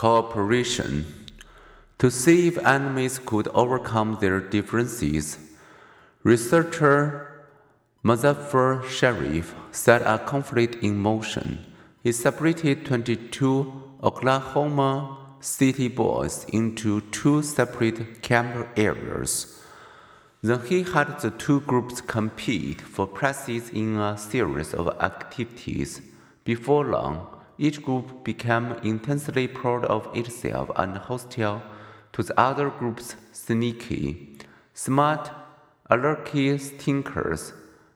cooperation. To see if enemies could overcome their differences, researcher Muzafer Sherif set a conflict in motion. He separated 22 Oklahoma City boys into two separate camp areas. Then he had the two groups compete for prizes in a series of activities. Before long, each group became intensely proud of itself and hostile to the other group's sneaky, smart, alarky stinkers.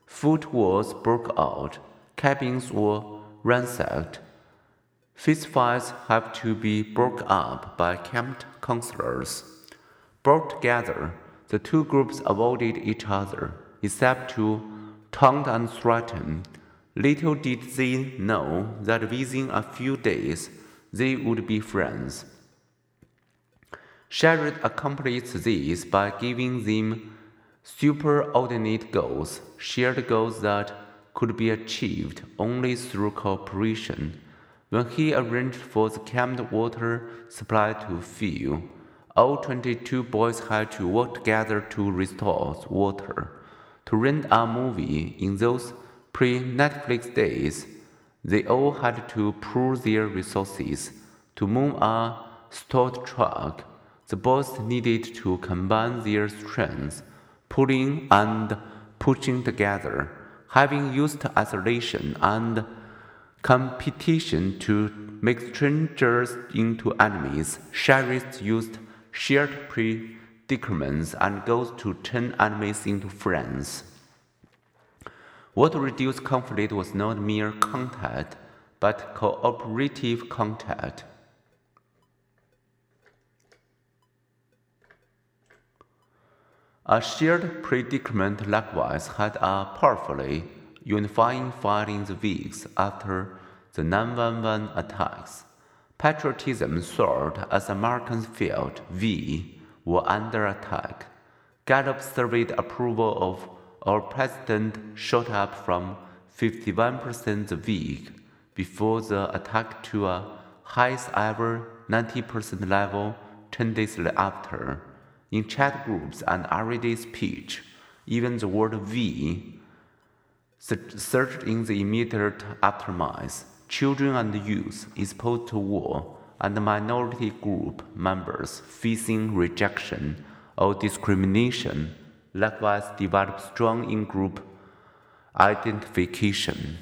Food wars broke out, cabins were ransacked. Fistfights have to be broke up by camp counselors. Brought together, the two groups avoided each other, except to taunt and threaten. Little did they know that within a few days they would be friends. Sherif accomplished this by giving them superordinate goals, shared goals that could be achieved only through cooperation. When he arranged for the camped water supply to fill, all 22 boys had to work together to restore water. To rent a movie in those pre Netflix days, they all had to pool their resources. To move a stored truck, the boys needed to combine their strengths, pulling and pushing together. Having used isolation and competition to make strangers into enemies, Sherif used shared predicaments and goals to turn enemies into friends. What reduced conflict was not mere contact, but cooperative contact. A shared predicament likewise had a powerfully unifying fight in the weeks after the 911 attacks. Patriotism soared as Americans felt we were under attack. Gallup surveyed approval of our president shot up from 51% the week before the attack to a highest ever 90% level 10 days after. In chat groups and everyday speech, even the word we surged in the immediate aftermath. Children and youth exposed to war, and minority group members facing rejection or discrimination likewise develop strong in group identification.